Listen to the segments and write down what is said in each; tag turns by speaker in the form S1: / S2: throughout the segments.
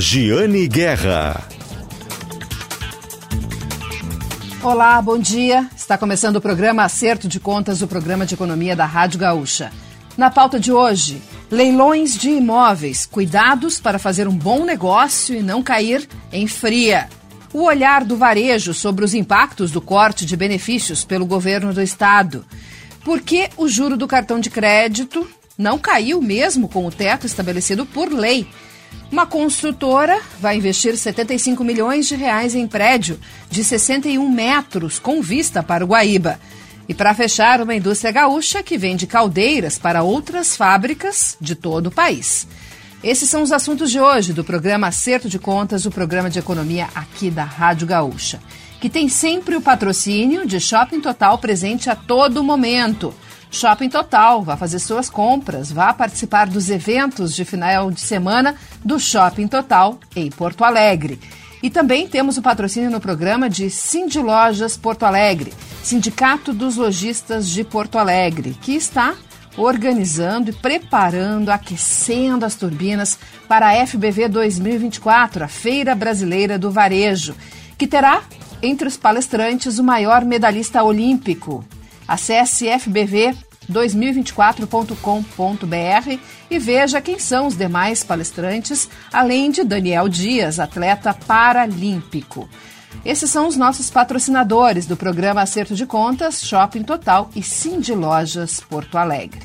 S1: Giane Guerra.
S2: Olá, bom dia. Está começando o programa Acerto de Contas, o programa de economia da Rádio Gaúcha. Na pauta de hoje, leilões de imóveis, cuidados para fazer um bom negócio e não cair em fria. O olhar do varejo sobre os impactos do corte de benefícios pelo governo do estado. Por que o juro do cartão de crédito não caiu mesmo com o teto estabelecido por lei? Uma construtora vai investir 75 milhões de reais em prédio de 61 metros com vista para o Guaíba. E para fechar, uma indústria gaúcha que vende caldeiras para outras fábricas de todo o país. Esses são os assuntos de hoje do programa Acerto de Contas, o programa de economia aqui da Rádio Gaúcha, que tem sempre o patrocínio de Shopping Total presente a todo momento. Shopping Total, vá fazer suas compras, vá participar dos eventos de final de semana do Shopping Total em Porto Alegre. E também temos o patrocínio no programa de Cindy Lojas Porto Alegre, Sindicato dos Lojistas de Porto Alegre, que está organizando e preparando, aquecendo as turbinas para a FBV 2024, a Feira Brasileira do Varejo, que terá entre os palestrantes o maior medalhista olímpico. Acesse fbv2024.com.br e veja quem são os demais palestrantes, além de Daniel Dias, atleta paralímpico. Esses são os nossos patrocinadores do programa Acerto de Contas, Shopping Total e Cindy Lojas Porto Alegre.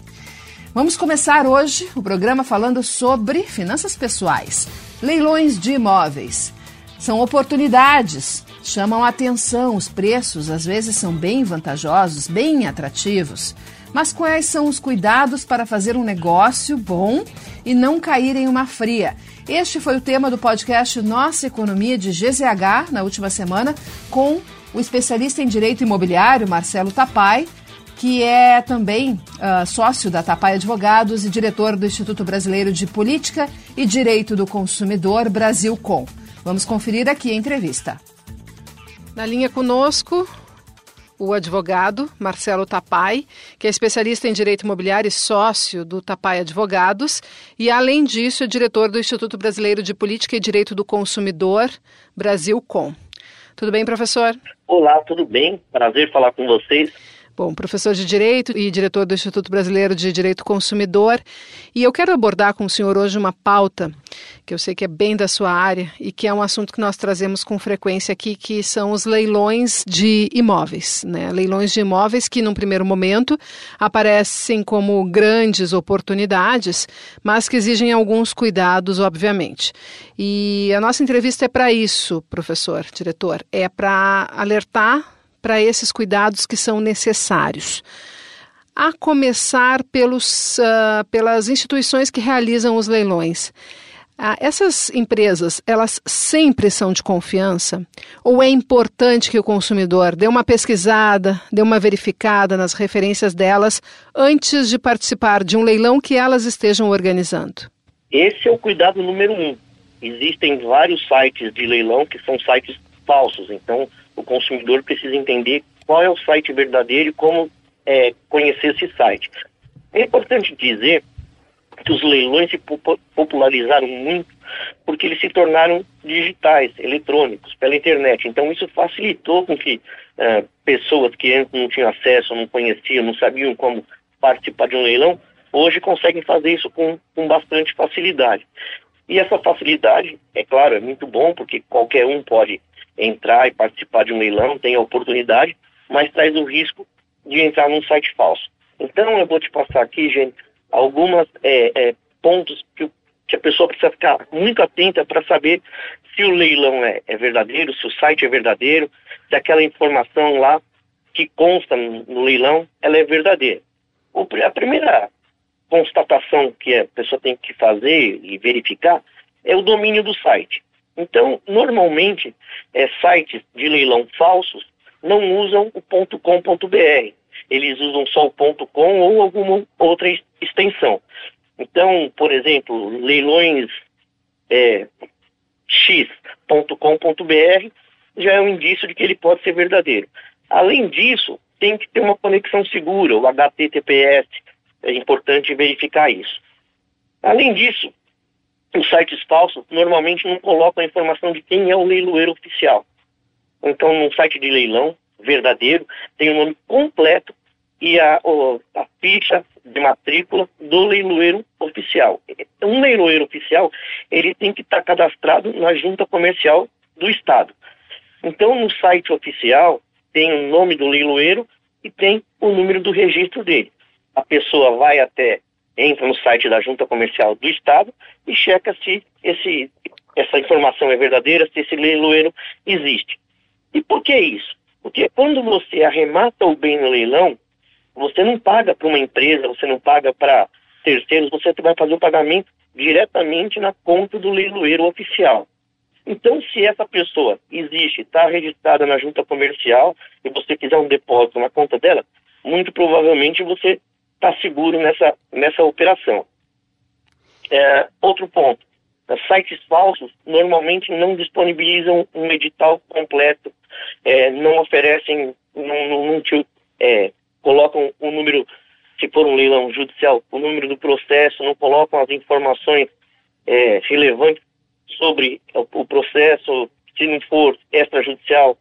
S2: Vamos começar hoje o programa falando sobre finanças pessoais, leilões de imóveis. São oportunidades, chamam a atenção, os preços às vezes são bem vantajosos, bem atrativos. Mas quais são os cuidados para fazer um negócio bom e não cair em uma fria? Este foi o tema do podcast Nossa Economia de GZH na última semana com o especialista em direito imobiliário Marcelo Tapai, que é também uh, sócio da Tapai Advogados e diretor do Instituto Brasileiro de Política e Direito do Consumidor Brasilcom. Vamos conferir aqui a entrevista. Na linha conosco, o advogado Marcelo Tapai, que é especialista em direito imobiliário e sócio do Tapai Advogados, e além disso é diretor do Instituto Brasileiro de Política e Direito do Consumidor, Brasilcom. Tudo bem, professor?
S3: Olá, tudo bem? Prazer falar com vocês.
S2: Bom, professor de Direito e diretor do Instituto Brasileiro de Direito Consumidor. E eu quero abordar com o senhor hoje uma pauta que eu sei que é bem da sua área e que é um assunto que nós trazemos com frequência aqui, que são os leilões de imóveis. Né? Leilões de imóveis que, num primeiro momento, aparecem como grandes oportunidades, mas que exigem alguns cuidados, obviamente. E a nossa entrevista é para isso, professor, diretor, é para alertar para esses cuidados que são necessários. A começar pelos, uh, pelas instituições que realizam os leilões. Uh, essas empresas, elas sempre são de confiança? Ou é importante que o consumidor dê uma pesquisada, dê uma verificada nas referências delas antes de participar de um leilão que elas estejam organizando?
S3: Esse é o cuidado número um. Existem vários sites de leilão que são sites falsos. Então, o consumidor precisa entender qual é o site verdadeiro e como é, conhecer esse site. É importante dizer que os leilões se popularizaram muito porque eles se tornaram digitais, eletrônicos, pela internet. Então isso facilitou com que uh, pessoas que antes não tinham acesso, não conheciam, não sabiam como participar de um leilão, hoje conseguem fazer isso com, com bastante facilidade. E essa facilidade, é claro, é muito bom porque qualquer um pode entrar e participar de um leilão, tem a oportunidade, mas traz o risco de entrar num site falso. Então eu vou te passar aqui, gente, alguns é, é, pontos que, que, a pessoa precisa ficar muito atenta para saber se o leilão é, é, verdadeiro, se o site é verdadeiro, se aquela informação lá que consta no, leilão, ela é verdadeira. O, a primeira constatação que a pessoa tem que fazer e verificar é o domínio do site. Então, normalmente, é, sites de leilão falsos não usam o .com.br. Eles usam só o .com ou alguma outra extensão. Então, por exemplo, leilões é, x.com.br já é um indício de que ele pode ser verdadeiro. Além disso, tem que ter uma conexão segura, o HTTPS, é importante verificar isso. Além disso, os sites falsos normalmente não colocam a informação de quem é o leiloeiro oficial. Então, num site de leilão verdadeiro, tem o nome completo e a, a ficha de matrícula do leiloeiro oficial. Um leiloeiro oficial, ele tem que estar tá cadastrado na junta comercial do Estado. Então, no site oficial, tem o nome do leiloeiro e tem o número do registro dele. A pessoa vai até, entra no site da junta comercial do Estado e checa se esse, essa informação é verdadeira, se esse leiloeiro existe. E por que isso? Porque quando você arremata o bem no leilão, você não paga para uma empresa, você não paga para terceiros, você vai fazer o pagamento diretamente na conta do leiloeiro oficial. Então, se essa pessoa existe, está registrada na junta comercial e você quiser um depósito na conta dela, muito provavelmente você está seguro nessa, nessa operação. É, outro ponto, sites falsos normalmente não disponibilizam um edital completo, é, não oferecem, não, não, não te, é, colocam o número, se for um leilão judicial, o número do processo, não colocam as informações é, relevantes sobre o, o processo, se não for extrajudicial,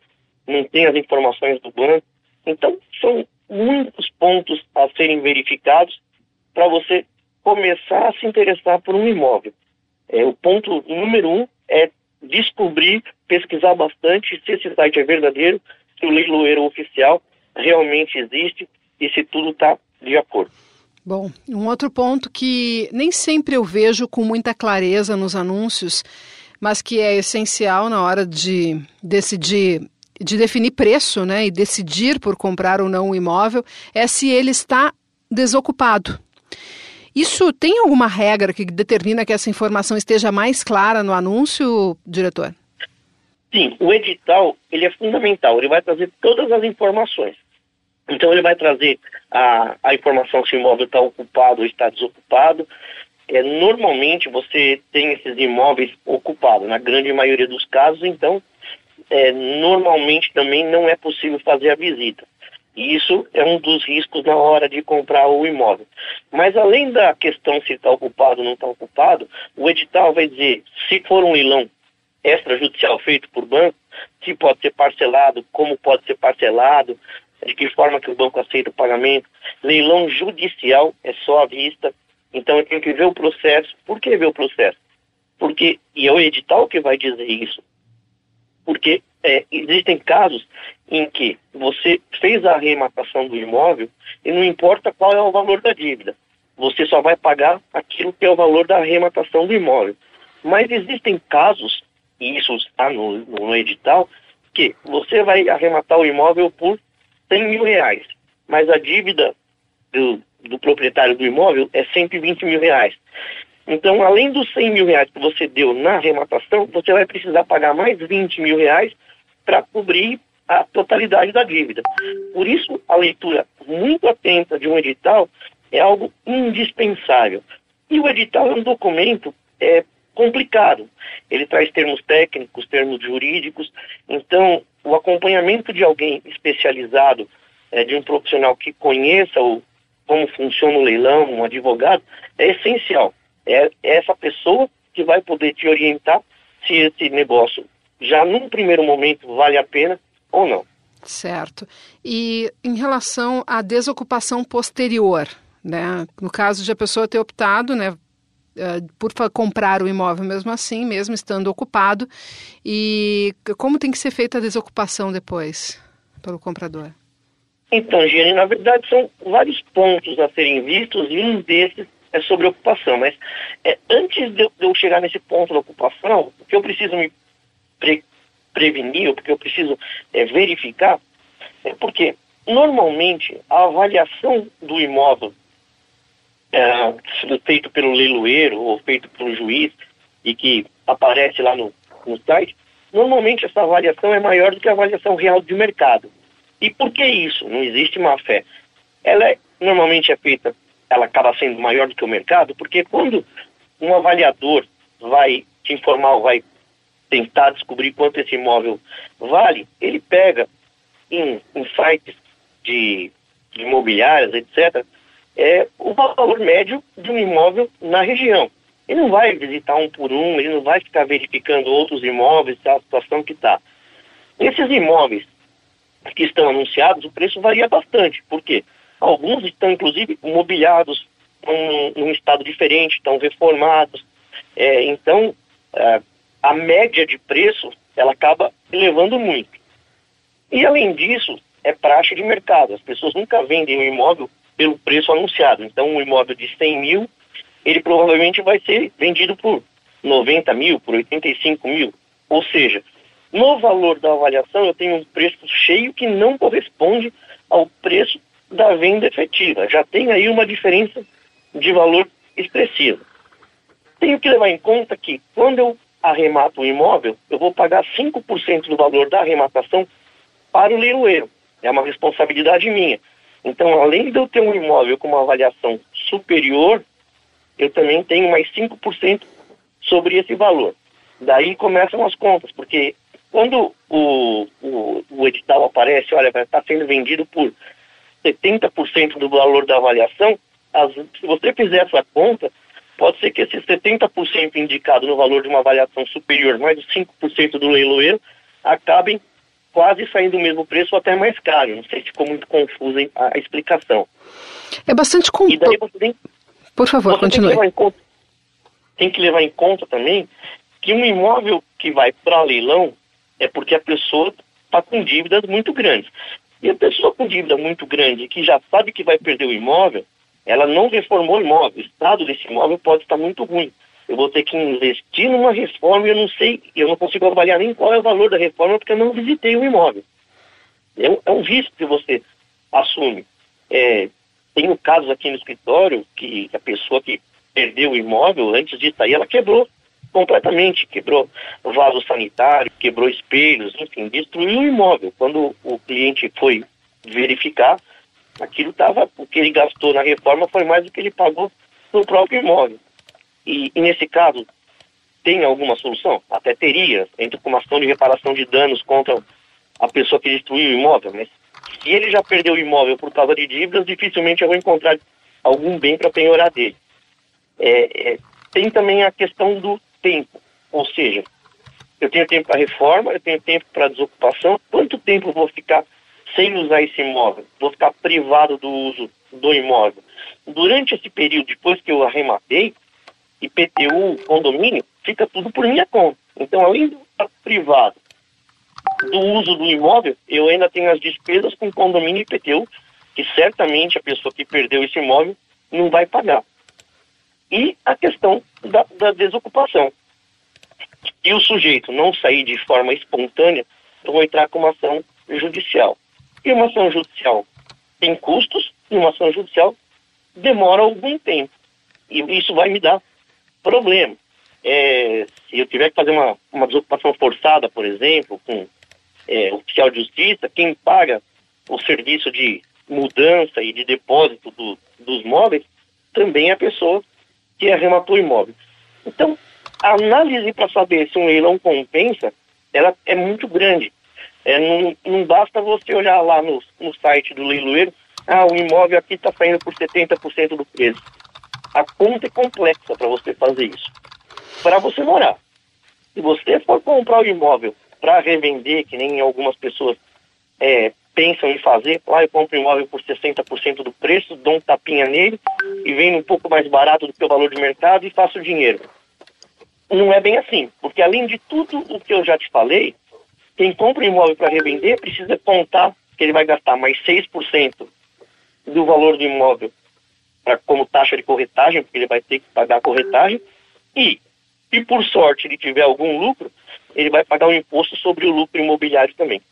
S3: não tem as informações do banco. Então, são muitos pontos a serem verificados para você começar a se interessar por um imóvel. É, o ponto número um é descobrir, pesquisar bastante se esse site é verdadeiro, se o leiloeiro oficial realmente existe e se tudo está de acordo.
S2: Bom, um outro ponto que nem sempre eu vejo com muita clareza nos anúncios, mas que é essencial na hora de decidir, de definir preço, né, e decidir por comprar ou não o um imóvel, é se ele está desocupado. Isso tem alguma regra que determina que essa informação esteja mais clara no anúncio, diretor?
S3: Sim, o edital ele é fundamental, ele vai trazer todas as informações. Então ele vai trazer a, a informação se o imóvel está ocupado ou está desocupado. É, normalmente você tem esses imóveis ocupados, na grande maioria dos casos, então é, normalmente também não é possível fazer a visita. E isso é um dos riscos na hora de comprar o imóvel. Mas além da questão se está ocupado ou não está ocupado, o edital vai dizer se for um leilão extrajudicial feito por banco, se pode ser parcelado, como pode ser parcelado, de que forma que o banco aceita o pagamento. Leilão judicial é só à vista, então eu tenho que ver o processo. Por que ver o processo? Porque, e é o edital que vai dizer isso, porque é, existem casos em que você fez a arrematação do imóvel e não importa qual é o valor da dívida, você só vai pagar aquilo que é o valor da arrematação do imóvel. Mas existem casos, e isso está no, no edital, que você vai arrematar o imóvel por 100 mil reais, mas a dívida do, do proprietário do imóvel é 120 mil reais. Então, além dos 100 mil reais que você deu na arrematação, você vai precisar pagar mais 20 mil reais para cobrir a totalidade da dívida. Por isso, a leitura muito atenta de um edital é algo indispensável. E o edital é um documento é, complicado. Ele traz termos técnicos, termos jurídicos. Então, o acompanhamento de alguém especializado, é, de um profissional que conheça o, como funciona o leilão, um advogado, é essencial. É, é essa pessoa que vai poder te orientar se esse negócio já num primeiro momento vale a pena ou não.
S2: Certo. E em relação à desocupação posterior, né? No caso de a pessoa ter optado, né, eh, por comprar o imóvel mesmo assim, mesmo estando ocupado, e como tem que ser feita a desocupação depois pelo comprador?
S3: Então, Giane, na verdade são vários pontos a serem vistos e um desses é sobre ocupação. Mas é, antes de eu chegar nesse ponto da ocupação, o que eu preciso me pre prevenir, ou porque eu preciso é, verificar, é porque normalmente a avaliação do imóvel é, feito pelo leiloeiro ou feito pelo juiz e que aparece lá no, no site, normalmente essa avaliação é maior do que a avaliação real de mercado. E por que isso? Não existe má fé. Ela é, normalmente é feita, ela acaba sendo maior do que o mercado, porque quando um avaliador vai te informar, vai tentar descobrir quanto esse imóvel vale, ele pega em, em sites de, de imobiliárias, etc., é o valor médio de um imóvel na região. ele não vai visitar um por um, ele não vai ficar verificando outros imóveis, a situação que está. Esses imóveis que estão anunciados, o preço varia bastante. Por quê? Alguns estão, inclusive, mobiliados num, num estado diferente, estão reformados. É, então, é, a média de preço, ela acaba elevando muito. E, além disso, é praxe de mercado. As pessoas nunca vendem um imóvel pelo preço anunciado. Então, um imóvel de 100 mil, ele provavelmente vai ser vendido por 90 mil, por 85 mil. Ou seja, no valor da avaliação, eu tenho um preço cheio que não corresponde ao preço da venda efetiva. Já tem aí uma diferença de valor expressiva. Tenho que levar em conta que quando eu arremato o imóvel, eu vou pagar 5% do valor da arrematação para o leiloeiro. É uma responsabilidade minha. Então, além de eu ter um imóvel com uma avaliação superior, eu também tenho mais 5% sobre esse valor. Daí começam as contas, porque quando o, o, o edital aparece, olha, vai estar sendo vendido por 70% do valor da avaliação, as, se você fizer essa conta, pode ser que esses 70% indicado no valor de uma avaliação superior, mais os 5% do leiloeiro, acabem quase saindo o mesmo preço ou até mais caro. Não sei se ficou muito confusa a, explicação.
S2: É bastante complexo. Tem... Por favor, continue.
S3: Tem que, tem que levar em conta também que um imóvel que vai para leilão é porque a pessoa está com dívidas muito grandes. E a pessoa com dívida muito grande, que já sabe que vai perder o imóvel, ela não reformou o imóvel. O estado desse imóvel pode estar muito ruim eu vou ter que investir numa reforma e eu não sei, eu não consigo avaliar nem qual é o valor da reforma porque eu não visitei o imóvel. É um, é um risco que você assume. É, tenho casos aqui no escritório que a pessoa que perdeu o imóvel, antes de sair, ela quebrou completamente, quebrou vaso sanitário, quebrou espelhos, enfim, destruiu o imóvel. Quando o cliente foi verificar, aquilo estava, o que ele gastou na reforma foi mais do que ele pagou no próprio imóvel. E, e, nesse caso, tem alguma solução? Até teria, entre com uma ação de reparação de danos contra a pessoa que destruiu o imóvel, mas se ele já perdeu o imóvel por causa de dívidas, dificilmente eu vou encontrar algum bem para penhorar dele. É, é, tem também a questão do tempo, ou seja, eu tenho tempo para reforma, eu tenho tempo para desocupação, quanto tempo eu vou ficar sem usar esse imóvel? Vou ficar privado do uso do imóvel. Durante esse período, depois que eu arrematei, IPTU, condomínio, fica tudo por minha conta. Então, além do privado do uso do imóvel, eu ainda tenho as despesas com condomínio e IPTU, que certamente a pessoa que perdeu esse imóvel não vai pagar. E a questão da, da desocupação. E o sujeito não sair de forma espontânea, eu vou entrar com uma ação judicial. E uma ação judicial tem custos, e uma ação judicial demora algum tempo. E isso vai me dar problema. É, se eu tiver que fazer uma, uma desocupação forçada, por exemplo, com é, oficial de justiça, quem paga o serviço de mudança e de depósito do, dos móveis também é a pessoa que arrematou o imóvel. Então, a análise para saber se um leilão compensa, ela é muito grande. É, não, não basta você olhar lá no, no site do leiloeiro, ah, o imóvel aqui está saindo por 70% do preço. A conta é complexa para você fazer isso. Para você morar. Se você for comprar o imóvel para revender, que nem algumas pessoas é, pensam em fazer, lá eu compro o imóvel por 60% do preço, dou um tapinha nele e vendo um pouco mais barato do que o valor de mercado e faço dinheiro. Não é bem assim, porque além de tudo o que eu já te falei, quem compra o imóvel para revender precisa contar que ele vai gastar mais 6% do valor do imóvel pra, como taxa de corretagem, porque ele vai ter que pagar a corretagem, e se por sorte ele tiver algum lucro, ele vai pagar um imposto sobre o lucro imobiliário também.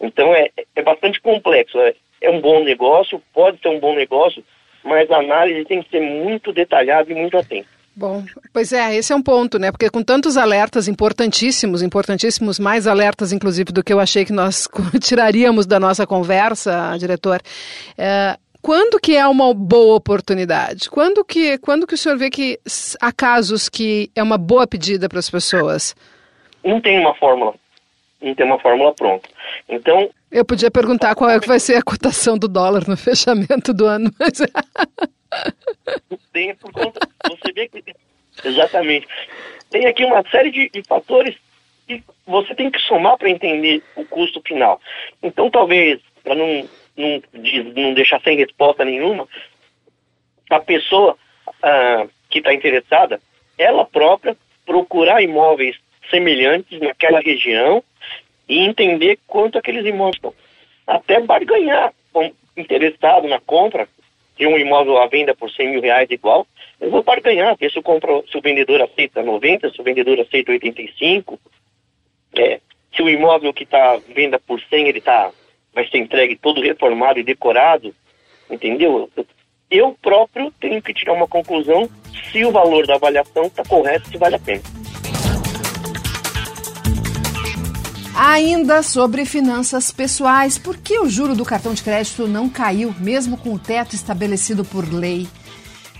S3: Então é, é bastante complexo. É, é um bom negócio, pode ser um bom negócio, mas a análise tem que ser muito detalhada e muito atenta.
S2: Bom, pois é, esse é um ponto, né? Porque com tantos alertas importantíssimos, importantíssimos, mais alertas, inclusive, do que eu achei que nós tiraríamos da nossa conversa, diretor, é, quando que é uma boa oportunidade? Quando que, quando que o senhor vê que há casos que é uma boa pedida para as pessoas?
S3: Não tem uma fórmula. Não tem uma fórmula pronta. Então.
S2: Eu podia perguntar qual é que vai ser a cotação do dólar no fechamento do ano, mas.
S3: tem por conta. Você vê que Exatamente. Tem aqui uma série de, de fatores que você tem que somar para entender o custo final. Então, talvez, para não, não, não deixar sem resposta nenhuma, a pessoa ah, que está interessada, ela própria procurar imóveis semelhantes naquela região e entender quanto aqueles imóveis estão. Até barganhar, interessado na compra de um imóvel à venda por 100 mil reais igual, eu vou barganhar, ver se, compro, se o vendedor aceita 90, se o vendedor aceita 85, é, se o imóvel que está venda por 100, ele tá, vai ser entregue todo reformado e decorado, entendeu? Eu próprio tenho que tirar uma conclusão se o valor da avaliação está correto, se vale a pena.
S2: Ainda sobre finanças pessoais, por que o juro do cartão de crédito não caiu, mesmo com o teto estabelecido por lei?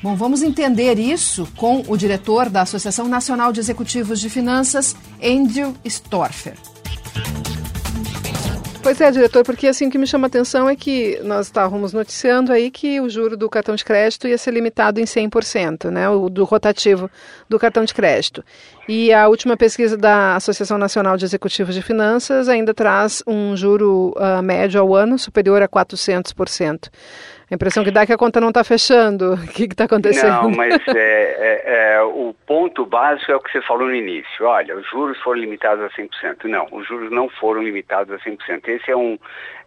S2: Bom, vamos entender isso com o diretor da Associação Nacional de Executivos de Finanças, Andrew Storfer.
S4: Pois é, diretor, porque assim o que me chama a atenção é que nós estávamos noticiando aí que o juro do cartão de crédito ia ser limitado em 100%, né, o do rotativo do cartão de crédito. E a última pesquisa da Associação Nacional de Executivos de Finanças ainda traz um juro uh, médio ao ano superior a 400%. A impressão que dá é que a conta não está fechando. O que está acontecendo?
S5: Não, mas é, é, é, o ponto básico é o que você falou no início. Olha, os juros foram limitados a 100%. Não, os juros não foram limitados a 100%. Esse é um,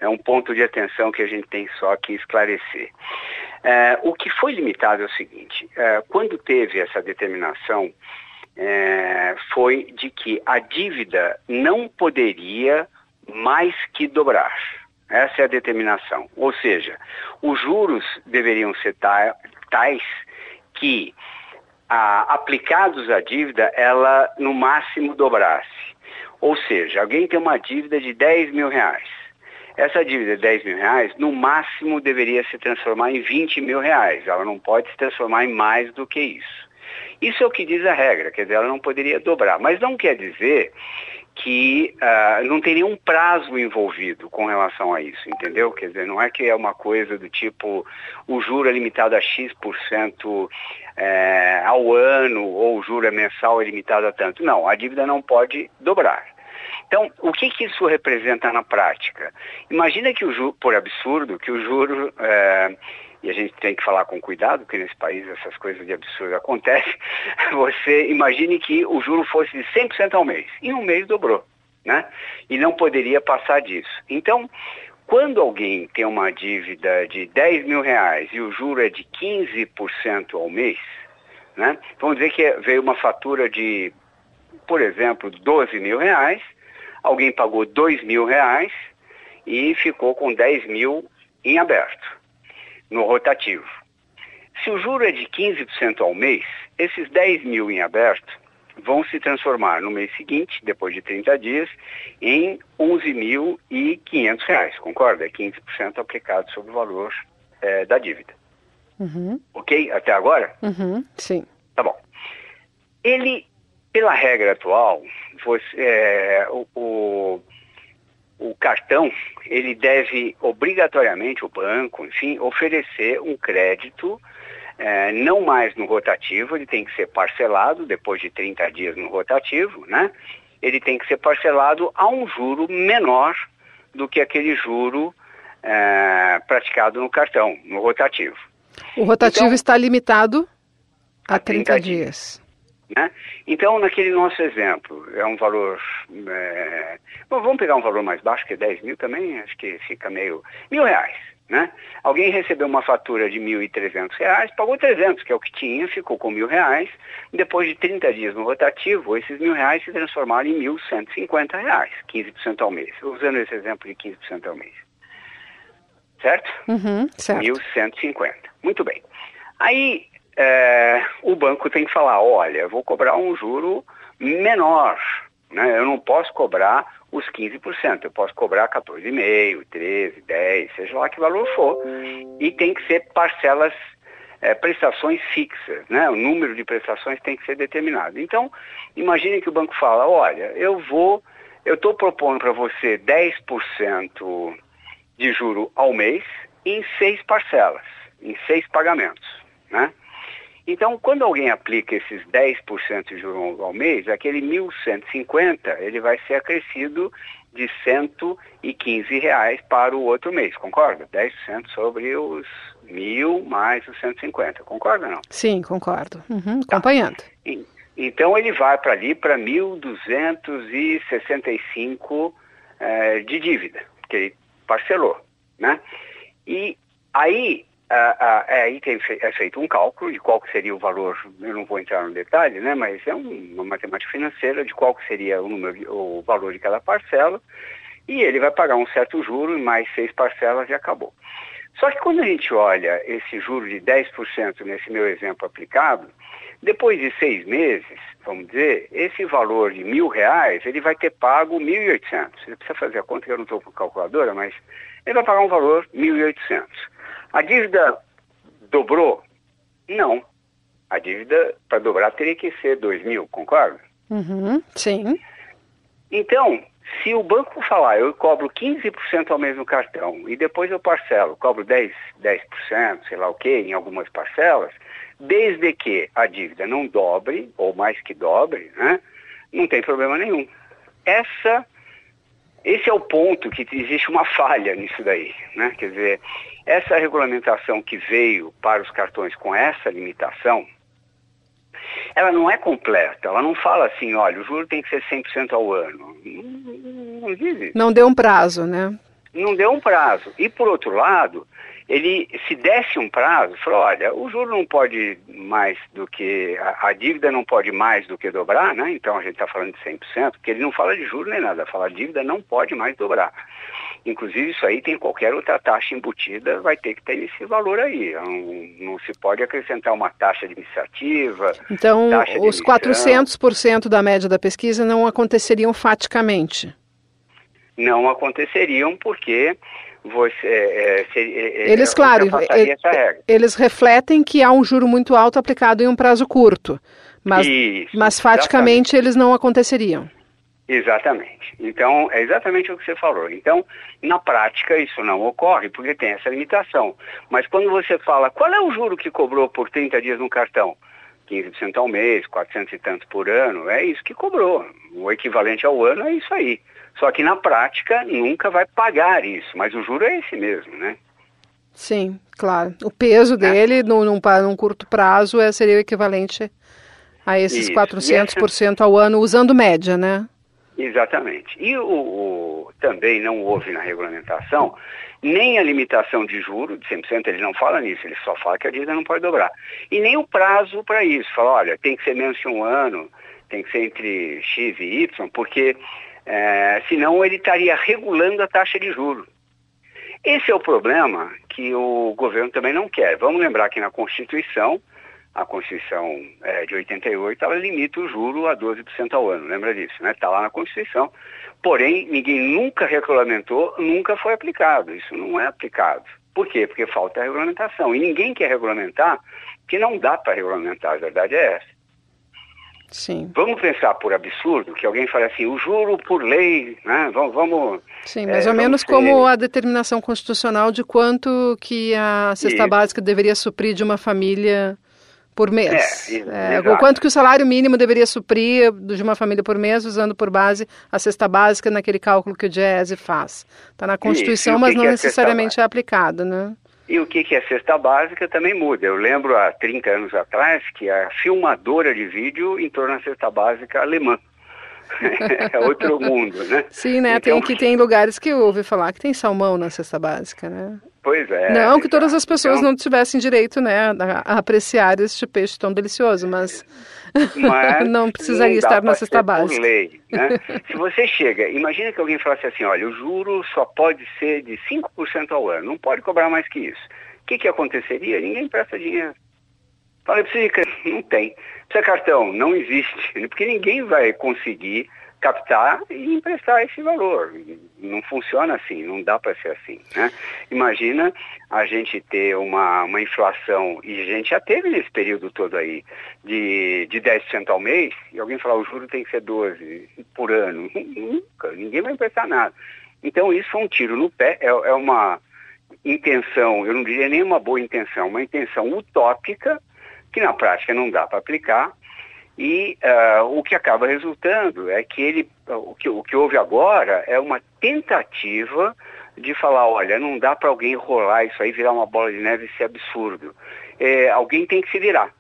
S5: é um ponto de atenção que a gente tem só que esclarecer. É, o que foi limitado é o seguinte: é, quando teve essa determinação, é, foi de que a dívida não poderia mais que dobrar. Essa é a determinação. Ou seja, os juros deveriam ser tais que, a, aplicados à dívida, ela no máximo dobrasse. Ou seja, alguém tem uma dívida de 10 mil reais. Essa dívida de 10 mil reais, no máximo, deveria se transformar em 20 mil reais. Ela não pode se transformar em mais do que isso. Isso é o que diz a regra, quer dizer, ela não poderia dobrar. Mas não quer dizer que uh, não tem nenhum prazo envolvido com relação a isso, entendeu? Quer dizer, não é que é uma coisa do tipo o juro é limitado a X% é, ao ano ou o juro é mensal é limitado a tanto. Não, a dívida não pode dobrar. Então, o que, que isso representa na prática? Imagina que o juro, por absurdo, que o juro é, e a gente tem que falar com cuidado, porque nesse país essas coisas de absurdo acontecem, você imagine que o juro fosse de 100% ao mês. Em um mês dobrou, né? E não poderia passar disso. Então, quando alguém tem uma dívida de 10 mil reais e o juro é de 15% ao mês, né? Vamos dizer que veio uma fatura de, por exemplo, 12 mil reais, alguém pagou 2 mil reais e ficou com 10 mil em aberto no rotativo. Se o juro é de 15% ao mês, esses 10 mil em aberto vão se transformar no mês seguinte, depois de 30 dias, em 11.500 reais, concorda? É 15% aplicado sobre o valor é, da dívida. Uhum. Ok? Até agora?
S4: Uhum, sim.
S5: Tá bom. Ele, pela regra atual, você, é, o, o o cartão ele deve obrigatoriamente o banco, enfim, oferecer um crédito é, não mais no rotativo, ele tem que ser parcelado depois de 30 dias no rotativo, né? Ele tem que ser parcelado a um juro menor do que aquele juro é, praticado no cartão, no rotativo.
S4: O rotativo então, está limitado a 30, 30 dias. dias.
S5: Né? Então, naquele nosso exemplo, é um valor. É... Bom, vamos pegar um valor mais baixo, que é 10 mil também, acho que fica meio. mil reais. Né? Alguém recebeu uma fatura de 1.300 reais, pagou 300, que é o que tinha, ficou com mil reais. Depois de 30 dias no rotativo, esses mil reais se transformaram em 1.150 reais, 15% ao mês. Usando esse exemplo de 15% ao mês. Certo?
S4: Uhum, certo.
S5: 1.150. Muito bem. Aí é, o banco tem que falar, olha, vou cobrar um juro menor, né? Eu não posso cobrar os 15%, eu posso cobrar 14,5%, 13%, 10%, seja lá que valor for. E tem que ser parcelas, é, prestações fixas, né? O número de prestações tem que ser determinado. Então, imagine que o banco fala, olha, eu vou, eu estou propondo para você 10% de juro ao mês em seis parcelas, em seis pagamentos, né? Então, quando alguém aplica esses 10% de juros ao mês, aquele 1.150 ele vai ser acrescido de 115 reais para o outro mês, concorda? 10% sobre os mil mais os 150, concorda não?
S4: Sim, concordo. Uhum, tá. Acompanhando.
S5: Então ele vai para ali para 1.265 é, de dívida, que ele parcelou, né? E aí, a, a, aí tem, é feito um cálculo de qual seria o valor, eu não vou entrar no detalhe, né? Mas é um, uma matemática financeira de qual seria o, número, o valor de cada parcela, e ele vai pagar um certo juro mais seis parcelas e acabou. Só que quando a gente olha esse juro de 10% nesse meu exemplo aplicado, depois de seis meses, vamos dizer, esse valor de mil reais, ele vai ter pago 1.800. Você precisa fazer a conta, que eu não estou com calculadora, mas ele vai pagar um valor 1.800. A dívida dobrou? Não. A dívida, para dobrar, teria que ser 2 mil, concorda?
S4: Uhum, sim.
S5: Então, se o banco falar, eu cobro 15% ao mês no cartão e depois eu parcelo, cobro 10%, 10% sei lá o quê, em algumas parcelas, desde que a dívida não dobre, ou mais que dobre, né, não tem problema nenhum. Essa, esse é o ponto que existe uma falha nisso daí. Né? Quer dizer, essa regulamentação que veio para os cartões com essa limitação, ela não é completa, ela não fala assim, olha, o juro tem que ser 100% ao ano.
S4: Não, não diz isso. Não deu um prazo, né?
S5: Não deu um prazo. E por outro lado, ele se desse um prazo, falou, olha, o juro não pode mais do que, a, a dívida não pode mais do que dobrar, né? Então a gente está falando de 100%, porque ele não fala de juro nem nada, fala dívida não pode mais dobrar. Inclusive isso aí tem qualquer outra taxa embutida, vai ter que ter esse valor aí. Não, não se pode acrescentar uma taxa administrativa.
S4: Então os 400% da média da pesquisa não aconteceriam faticamente?
S5: Não aconteceriam porque você, é,
S4: se, é eles, claro, eles refletem que há um juro muito alto aplicado em um prazo curto, mas, Isso, mas faticamente eles não aconteceriam.
S5: Exatamente. Então, é exatamente o que você falou. Então, na prática, isso não ocorre porque tem essa limitação. Mas quando você fala, qual é o juro que cobrou por 30 dias no cartão? 15% ao mês, 400 e tantos por ano, é isso que cobrou. O equivalente ao ano é isso aí. Só que na prática nunca vai pagar isso, mas o juro é esse mesmo, né?
S4: Sim, claro. O peso né? dele num, num, num, curto prazo é, seria o equivalente a esses isso. 400% essa... ao ano, usando média, né?
S5: Exatamente. E o, o, também não houve na regulamentação nem a limitação de juro de 100%, ele não fala nisso, ele só fala que a dívida não pode dobrar. E nem o prazo para isso. Fala, olha, tem que ser menos que um ano, tem que ser entre X e Y, porque é, senão ele estaria regulando a taxa de juros. Esse é o problema que o governo também não quer. Vamos lembrar que na Constituição, a Constituição é, de 88, ela limita o juro a 12% ao ano, lembra disso, né? Está lá na Constituição. Porém, ninguém nunca regulamentou, nunca foi aplicado. Isso não é aplicado. Por quê? Porque falta a regulamentação. E ninguém quer regulamentar, que não dá para regulamentar, a verdade é essa.
S4: Sim.
S5: Vamos pensar por absurdo que alguém fale assim, o juro por lei, né? Vamos, vamos
S4: Sim, mais é, ou menos ter... como a determinação constitucional de quanto que a cesta Isso. básica deveria suprir de uma família por mês. É, é, o quanto que o salário mínimo deveria suprir de uma família por mês, usando por base a cesta básica naquele cálculo que o Diese faz. Está na Constituição, mas não é necessariamente é aplicado, né?
S5: E o que, que é cesta básica também muda. Eu lembro há 30 anos atrás que a filmadora de vídeo entrou na cesta básica alemã. é outro mundo, né?
S4: Sim, né? Então... Tem, que tem lugares que eu ouvi falar que tem salmão na cesta básica, né?
S5: Pois é.
S4: Não que todas as pessoas então... não tivessem direito, né, a, apreciar este peixe tão delicioso, mas, mas não precisaria não estar na cesta básica.
S5: lei, né? Se você chega, imagina que alguém falasse assim, olha, o juro só pode ser de 5% ao ano, não pode cobrar mais que isso. O que, que aconteceria? Ninguém presta dinheiro. Fala, precisa de? Não tem. Precisa cartão? Não existe. Porque ninguém vai conseguir captar e emprestar esse valor. Não funciona assim, não dá para ser assim. Né? Imagina a gente ter uma, uma inflação, e a gente já teve nesse período todo aí, de, de 10% ao mês, e alguém falar o juro tem que ser 12% por ano. Nunca, ninguém vai emprestar nada. Então isso foi um tiro no pé, é, é uma intenção, eu não diria nem uma boa intenção, uma intenção utópica que na prática não dá para aplicar. E uh, o que acaba resultando é que ele, o que, o que houve agora é uma tentativa de falar, olha, não dá para alguém rolar isso aí, virar uma bola de neve e ser absurdo. É, alguém tem que se virar.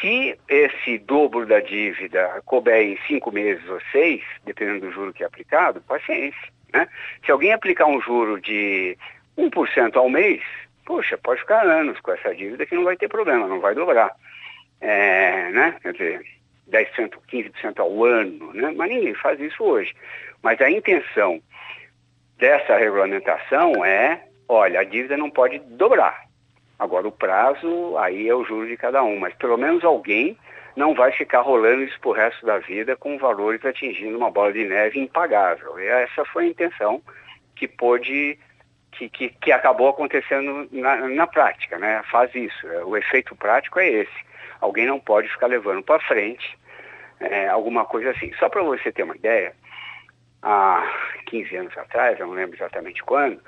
S5: Se esse dobro da dívida couber em cinco meses ou seis, dependendo do juro que é aplicado, paciência. Né? Se alguém aplicar um juro de 1% ao mês, poxa, pode ficar anos com essa dívida que não vai ter problema, não vai dobrar. É, né? Quer dizer, 10%, 15% ao ano, né? mas ninguém faz isso hoje. Mas a intenção dessa regulamentação é, olha, a dívida não pode dobrar. Agora o prazo, aí é o juro de cada um, mas pelo menos alguém não vai ficar rolando isso pro resto da vida com valores atingindo uma bola de neve impagável. E essa foi a intenção que pôde, que, que, que acabou acontecendo na, na prática, né? Faz isso. O efeito prático é esse. Alguém não pode ficar levando para frente é, alguma coisa assim. Só para você ter uma ideia, há 15 anos atrás, eu não lembro exatamente quando,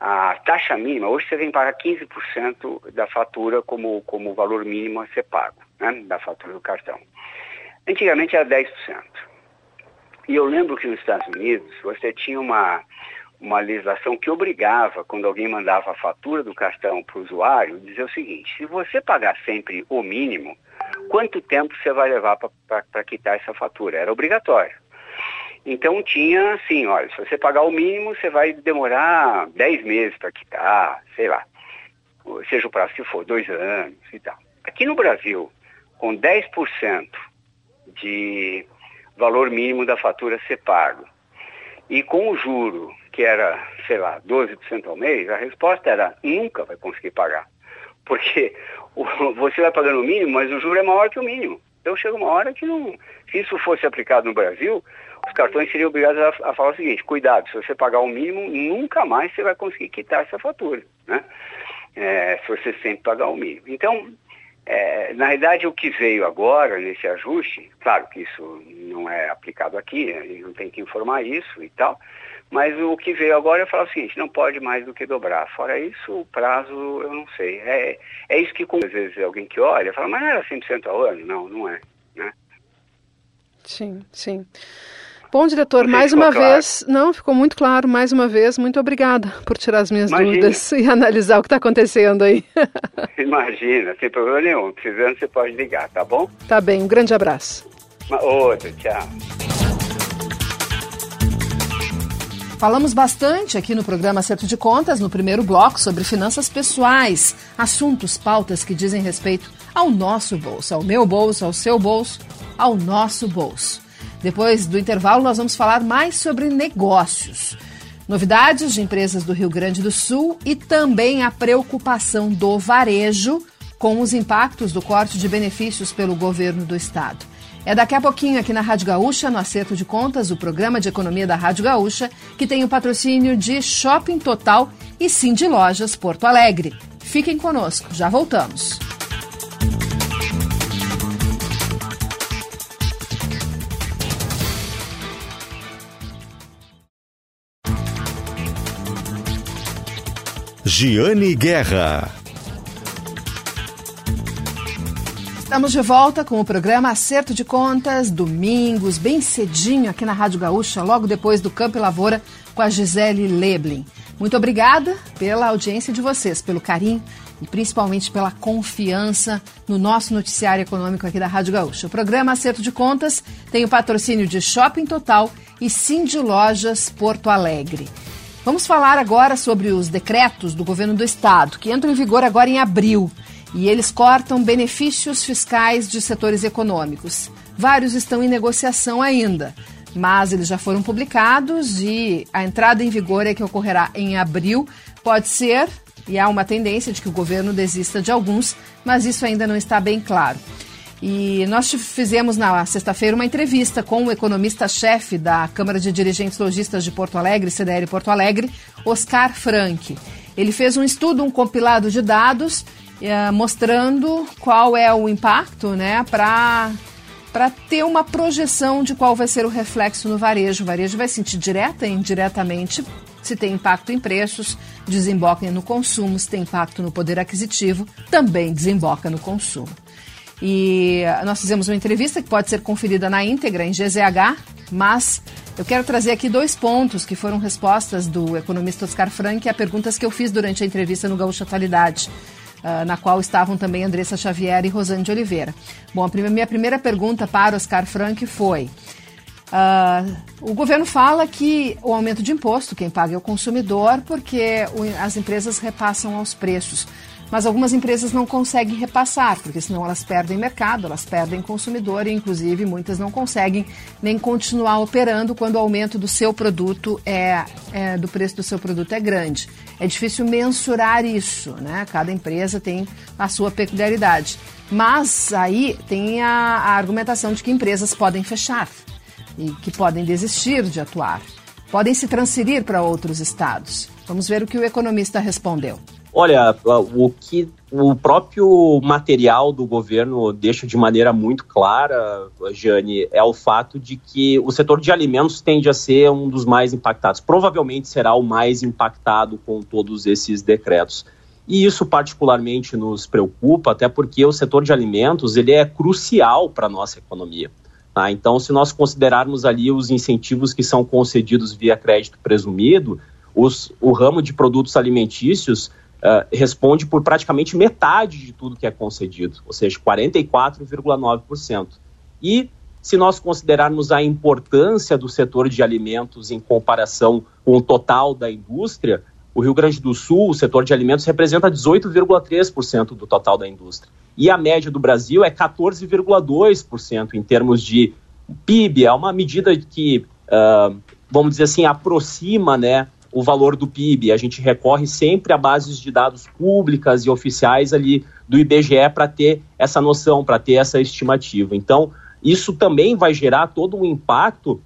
S5: a taxa mínima, hoje você vem pagar 15% da fatura como, como valor mínimo a ser pago, né, da fatura do cartão. Antigamente era 10%. E eu lembro que nos Estados Unidos você tinha uma, uma legislação que obrigava, quando alguém mandava a fatura do cartão para o usuário, dizer o seguinte, se você pagar sempre o mínimo, quanto tempo você vai levar para quitar essa fatura? Era obrigatório. Então tinha assim, olha, se você pagar o mínimo, você vai demorar 10 meses para quitar, sei lá, seja o prazo que for, dois anos e tal. Aqui no Brasil, com 10% de valor mínimo da fatura ser pago, e com o juro, que era, sei lá, 12% ao mês, a resposta era nunca vai conseguir pagar. Porque você vai pagando o mínimo, mas o juro é maior que o mínimo. Então chega uma hora que não. Se isso fosse aplicado no Brasil, os cartões seriam obrigados a, a, falar o seguinte, cuidado, se você pagar o mínimo, nunca mais você vai conseguir quitar essa fatura, né? É, se você sempre pagar o mínimo. Então, é, na realidade, o que veio agora nesse ajuste, claro que isso não é aplicado aqui, a gente não tem que informar isso e tal, mas o que veio agora é falar o seguinte, não pode mais do que dobrar. Fora isso, o prazo, eu não sei. É, é isso que, às vezes, alguém que olha fala, mas não era 100% ao ano? Não, não é. Né?
S4: Sim, sim. Bom, diretor, mais uma claro. vez, não, ficou muito claro, mais uma vez, muito obrigada por tirar as minhas Imagina. dúvidas e analisar o que está acontecendo aí.
S5: Imagina, sem problema nenhum. Precisando, você pode ligar, tá bom?
S4: Tá bem, um grande abraço.
S5: Outro, tchau.
S2: Falamos bastante aqui no programa Acerto de Contas, no primeiro bloco, sobre finanças pessoais, assuntos, pautas que dizem respeito ao nosso bolso, ao meu bolso, ao seu bolso, ao nosso bolso. Depois do intervalo, nós vamos falar mais sobre negócios. Novidades de empresas do Rio Grande do Sul e também a preocupação do varejo com os impactos do corte de benefícios pelo governo do estado. É daqui a pouquinho aqui na Rádio Gaúcha, no Acerto de Contas, o programa de economia da Rádio Gaúcha, que tem o patrocínio de Shopping Total e Sim de Lojas Porto Alegre. Fiquem conosco, já voltamos.
S1: Giane Guerra.
S2: Estamos de volta com o programa Acerto de Contas, domingos, bem cedinho aqui na Rádio Gaúcha, logo depois do Campo e Lavoura, com a Gisele Leblin. Muito obrigada pela audiência de vocês, pelo carinho e principalmente pela confiança no nosso noticiário econômico aqui da Rádio Gaúcha. O programa Acerto de Contas tem o patrocínio de Shopping Total e Cindy Lojas Porto Alegre. Vamos falar agora sobre os decretos do governo do estado, que entram em vigor agora em abril. E eles cortam benefícios fiscais de setores econômicos. Vários estão em negociação ainda, mas eles já foram publicados e a entrada em vigor é que ocorrerá em abril. Pode ser, e há uma tendência de que o governo desista de alguns, mas isso ainda não está bem claro. E nós fizemos na sexta-feira uma entrevista com o economista-chefe da Câmara de Dirigentes Logistas de Porto Alegre, CDL Porto Alegre, Oscar Frank. Ele fez um estudo, um compilado de dados, mostrando qual é o impacto né, para para ter uma projeção de qual vai ser o reflexo no varejo. O varejo vai sentir direta e indiretamente se tem impacto em preços, desemboca no consumo, se tem impacto no poder aquisitivo, também desemboca no consumo. E nós fizemos uma entrevista que pode ser conferida na íntegra em GZH, mas eu quero trazer aqui dois pontos que foram respostas do economista Oscar Frank a perguntas que eu fiz durante a entrevista no Gaúcha Atualidade. Uh, na qual estavam também Andressa Xavier e Rosane de Oliveira. Bom, a minha primeira pergunta para Oscar Frank foi: uh, o governo fala que o aumento de imposto, quem paga é o consumidor, porque as empresas repassam aos preços mas algumas empresas não conseguem repassar, porque senão elas perdem mercado, elas perdem consumidor e, inclusive, muitas não conseguem nem continuar operando quando o aumento do seu produto é, é do preço do seu produto é grande. É difícil mensurar isso, né? Cada empresa tem a sua peculiaridade. Mas aí tem a, a argumentação de que empresas podem fechar e que podem desistir de atuar, podem se transferir para outros estados. Vamos ver o que o economista respondeu.
S6: Olha, o que o próprio material do governo deixa de maneira muito clara, Jane, é o fato de que o setor de alimentos tende a ser um dos mais impactados. Provavelmente será o mais impactado com todos esses decretos. E isso particularmente nos preocupa, até porque o setor de alimentos ele é crucial para a nossa economia. Tá? Então, se nós considerarmos ali os incentivos que são concedidos via crédito presumido, os, o ramo de produtos alimentícios uh, responde por praticamente metade de tudo que é concedido, ou seja, 44,9%. E se nós considerarmos a importância do setor de alimentos em comparação com o total da indústria, o Rio Grande do Sul, o setor de alimentos, representa 18,3% do total da indústria. E a média do Brasil é 14,2% em termos de PIB. É uma medida que, uh, vamos dizer assim, aproxima né, o valor do PIB. A gente recorre sempre a bases de dados públicas e oficiais ali do IBGE para ter essa noção, para ter essa estimativa. Então, isso também vai gerar todo um impacto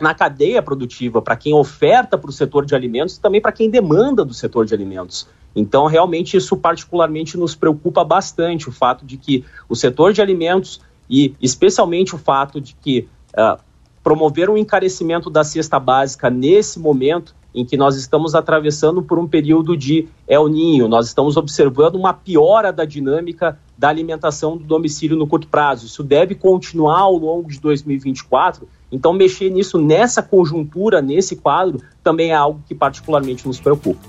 S6: na cadeia produtiva, para quem oferta para o setor de alimentos e também para quem demanda do setor de alimentos. Então, realmente, isso particularmente nos preocupa bastante, o fato de que o setor de alimentos e especialmente o fato de que uh, promover um encarecimento da cesta básica nesse momento em que nós estamos atravessando por um período de El Ninho, nós estamos observando uma piora da dinâmica da alimentação do domicílio no curto prazo. Isso deve continuar ao longo de 2024. Então, mexer nisso nessa conjuntura, nesse quadro, também é algo que particularmente nos preocupa.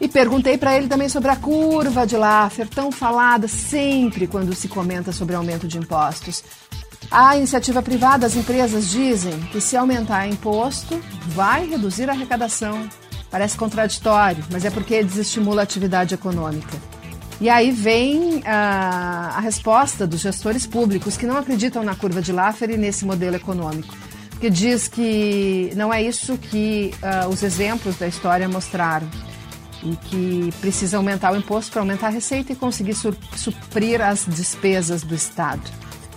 S2: E perguntei para ele também sobre a curva de Laffer, tão falada sempre quando se comenta sobre aumento de impostos. A iniciativa privada, as empresas dizem que se aumentar imposto, vai reduzir a arrecadação. Parece contraditório, mas é porque desestimula a atividade econômica. E aí vem a, a resposta dos gestores públicos que não acreditam na curva de Laffer e nesse modelo econômico. Que diz que não é isso que uh, os exemplos da história mostraram e que precisa aumentar o imposto para aumentar a receita e conseguir suprir as despesas do Estado.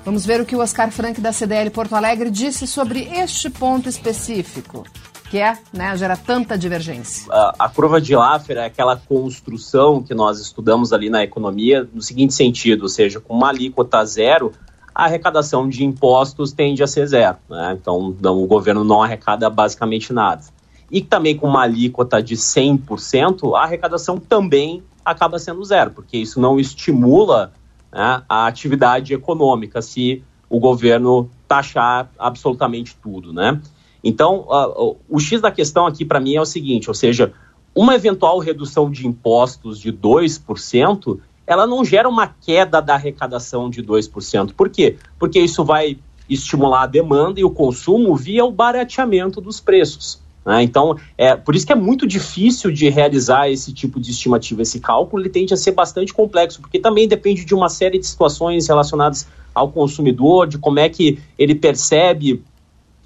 S2: Vamos ver o que o Oscar Frank da CDL Porto Alegre disse sobre este ponto específico, que é, né, gera tanta divergência.
S6: A, a curva de Laffer é aquela construção que nós estudamos ali na economia no seguinte sentido, ou seja, com uma alíquota zero, a arrecadação de impostos tende a ser zero. Né? Então, não, o governo não arrecada basicamente nada. E também com uma alíquota de 100%, a arrecadação também acaba sendo zero, porque isso não estimula né, a atividade econômica, se o governo taxar absolutamente tudo, né? Então, uh, o X da questão aqui para mim é o seguinte, ou seja, uma eventual redução de impostos de 2%, ela não gera uma queda da arrecadação de 2%. Por quê? Porque isso vai estimular a demanda e o consumo via o barateamento dos preços. Né? Então, é por isso que é muito difícil de realizar esse tipo de estimativa. Esse cálculo ele tende a ser bastante complexo, porque também depende de uma série de situações relacionadas ao consumidor, de como é que ele percebe,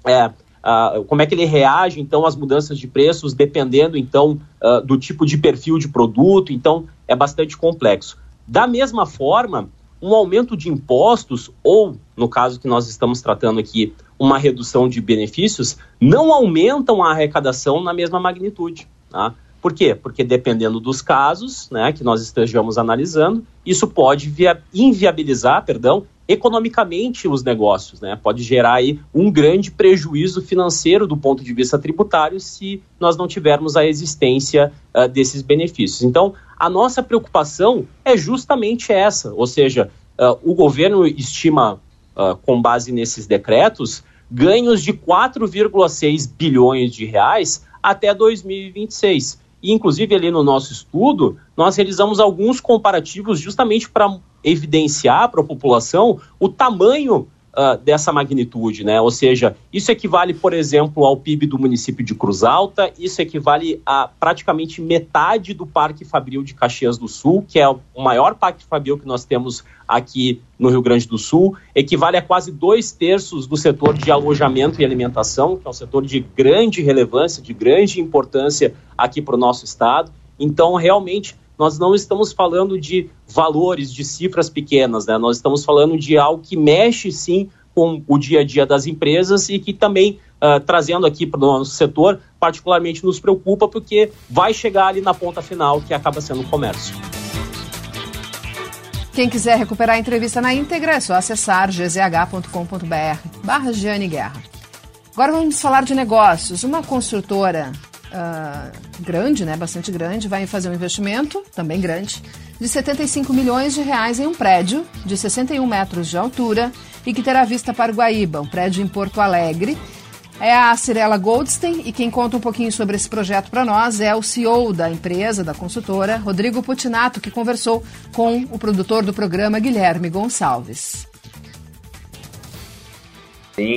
S6: é, uh, como é que ele reage então às mudanças de preços, dependendo então uh, do tipo de perfil de produto. Então, é bastante complexo. Da mesma forma, um aumento de impostos, ou, no caso que nós estamos tratando aqui, uma redução de benefícios, não aumentam a arrecadação na mesma magnitude. Tá? Por quê? Porque dependendo dos casos né, que nós estejamos analisando, isso pode via, inviabilizar, perdão, economicamente os negócios, né? Pode gerar aí um grande prejuízo financeiro do ponto de vista tributário se nós não tivermos a existência uh, desses benefícios. Então, a nossa preocupação é justamente essa, ou seja, uh, o governo estima, uh, com base nesses decretos, ganhos de 4,6 bilhões de reais até 2026. E, inclusive, ali no nosso estudo, nós realizamos alguns comparativos justamente para evidenciar para a população o tamanho uh, dessa magnitude, né? Ou seja, isso equivale, por exemplo, ao PIB do município de Cruz Alta, isso equivale a praticamente metade do Parque Fabril de Caxias do Sul, que é o maior parque fabril que nós temos aqui no Rio Grande do Sul, equivale a quase dois terços do setor de alojamento e alimentação, que é um setor de grande relevância, de grande importância aqui para o nosso estado. Então, realmente, nós não estamos falando de valores, de cifras pequenas, né? Nós estamos falando de algo que mexe sim com o dia a dia das empresas e que também, uh, trazendo aqui para o nosso setor, particularmente nos preocupa porque vai chegar ali na ponta final, que acaba sendo o comércio.
S2: Quem quiser recuperar a entrevista na íntegra é só acessar gzh.com.br barra Guerra. Agora vamos falar de negócios. Uma construtora uh, grande, né, bastante grande, vai fazer um investimento, também grande, de 75 milhões de reais em um prédio de 61 metros de altura e que terá vista para Guaíba, um prédio em Porto Alegre. É a Cirela Goldstein e quem conta um pouquinho sobre esse projeto para nós é o CEO da empresa, da consultora, Rodrigo Putinato, que conversou com o produtor do programa, Guilherme Gonçalves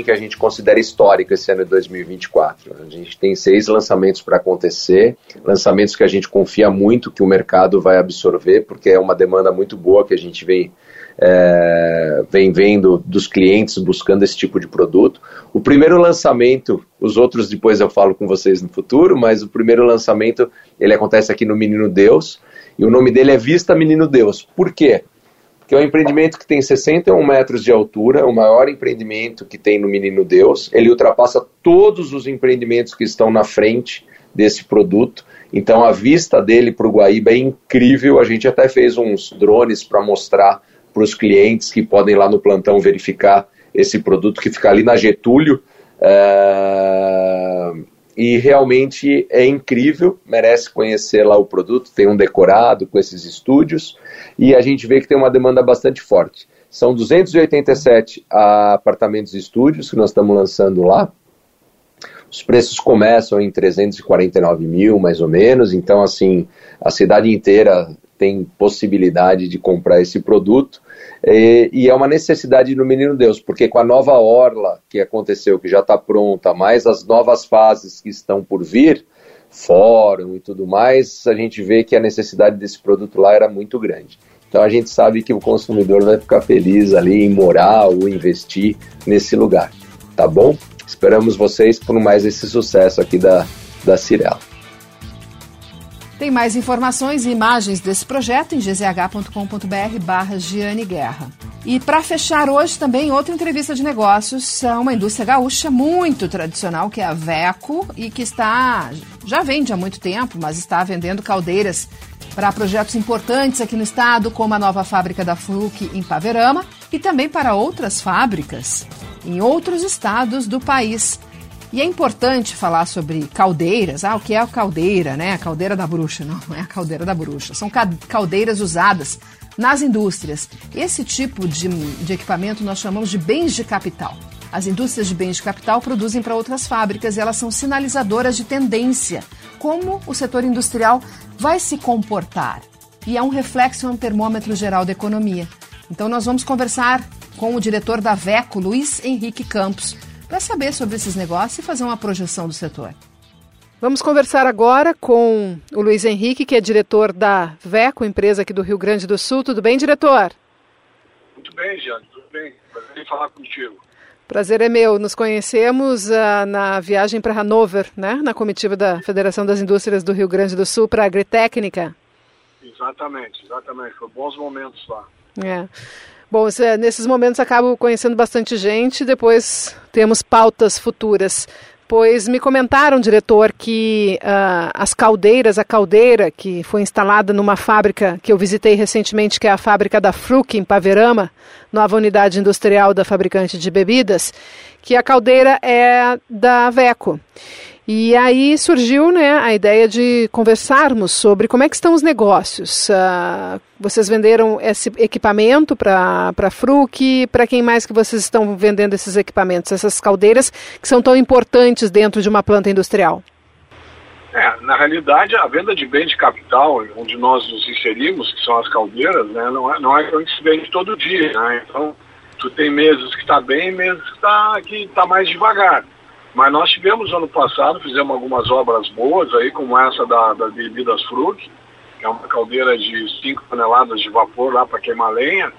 S7: que a gente considera histórico esse ano de 2024. A gente tem seis lançamentos para acontecer, lançamentos que a gente confia muito que o mercado vai absorver, porque é uma demanda muito boa que a gente vem, é, vem vendo dos clientes buscando esse tipo de produto. O primeiro lançamento, os outros depois eu falo com vocês no futuro, mas o primeiro lançamento ele acontece aqui no Menino Deus, e o nome dele é Vista Menino Deus. Por quê? Que é um empreendimento que tem 61 metros de altura, é o maior empreendimento que tem no Menino Deus. Ele ultrapassa todos os empreendimentos que estão na frente desse produto. Então a vista dele para o Guaíba é incrível. A gente até fez uns drones para mostrar para os clientes que podem lá no plantão verificar esse produto que fica ali na Getúlio. Uh, e realmente é incrível, merece conhecer lá o produto, tem um decorado com esses estúdios e a gente vê que tem uma demanda bastante forte. São 287 apartamentos e estúdios que nós estamos lançando lá. Os preços começam em 349 mil, mais ou menos. Então, assim, a cidade inteira tem possibilidade de comprar esse produto. E, e, é uma necessidade do Menino Deus, porque com a nova orla que aconteceu, que já está pronta, mais as novas fases que estão por vir, fórum e tudo mais, a gente vê que a necessidade desse produto lá era muito grande. Então a gente sabe que o consumidor vai ficar feliz ali em morar ou investir nesse lugar, tá bom? Esperamos vocês por mais esse sucesso aqui da, da Cirela.
S2: Tem mais informações e imagens desse projeto em gzh.com.br barra Giane Guerra. E para fechar hoje também outra entrevista de negócios a uma indústria gaúcha muito tradicional, que é a Veco, e que está já vende há muito tempo, mas está vendendo caldeiras para projetos importantes aqui no estado, como a nova fábrica da Fruc em Paverama, e também para outras fábricas em outros estados do país. E é importante falar sobre caldeiras. Ah, o que é a caldeira, né? A caldeira da bruxa. Não, não é a caldeira da bruxa. São caldeiras usadas nas indústrias. Esse tipo de, de equipamento nós chamamos de bens de capital. As indústrias de bens de capital produzem para outras fábricas e elas são sinalizadoras de tendência. Como o setor industrial vai se comportar? E é um reflexo, é um termômetro geral da economia. Então nós vamos conversar com o diretor da VECO, Luiz Henrique Campos, para saber sobre esses negócios e fazer uma projeção do setor.
S4: Vamos conversar agora com o Luiz Henrique, que é diretor da VECO, empresa aqui do Rio Grande do Sul. Tudo bem, diretor?
S8: Muito bem, Jeane, tudo bem. Prazer em falar contigo.
S4: Prazer é meu. Nos conhecemos uh, na viagem para Hanover, né? na comitiva da Federação das Indústrias do Rio Grande do Sul para a Agritécnica.
S8: Exatamente, exatamente. Foi bons momentos lá.
S4: É. Bom, nesses momentos acabo conhecendo bastante gente, depois temos pautas futuras. Pois me comentaram, diretor, que uh, as caldeiras, a caldeira que foi instalada numa fábrica que eu visitei recentemente, que é a fábrica da Fruc, em Paverama, nova unidade industrial da fabricante de bebidas, que a caldeira é da Veco. E aí surgiu né, a ideia de conversarmos sobre como é que estão os negócios. Uh, vocês venderam esse equipamento para a Fruc, para quem mais que vocês estão vendendo esses equipamentos, essas caldeiras que são tão importantes dentro de uma planta industrial?
S8: É, na realidade, a venda de bem de capital, onde nós nos inserimos, que são as caldeiras, né, não é, não é que se vende todo dia. Né? Então, tu tem meses que está bem, meses que está tá mais devagar. Mas nós tivemos ano passado, fizemos algumas obras boas aí, como essa da, das bebidas Fruc, que é uma caldeira de 5 toneladas de vapor lá para queimar lenha.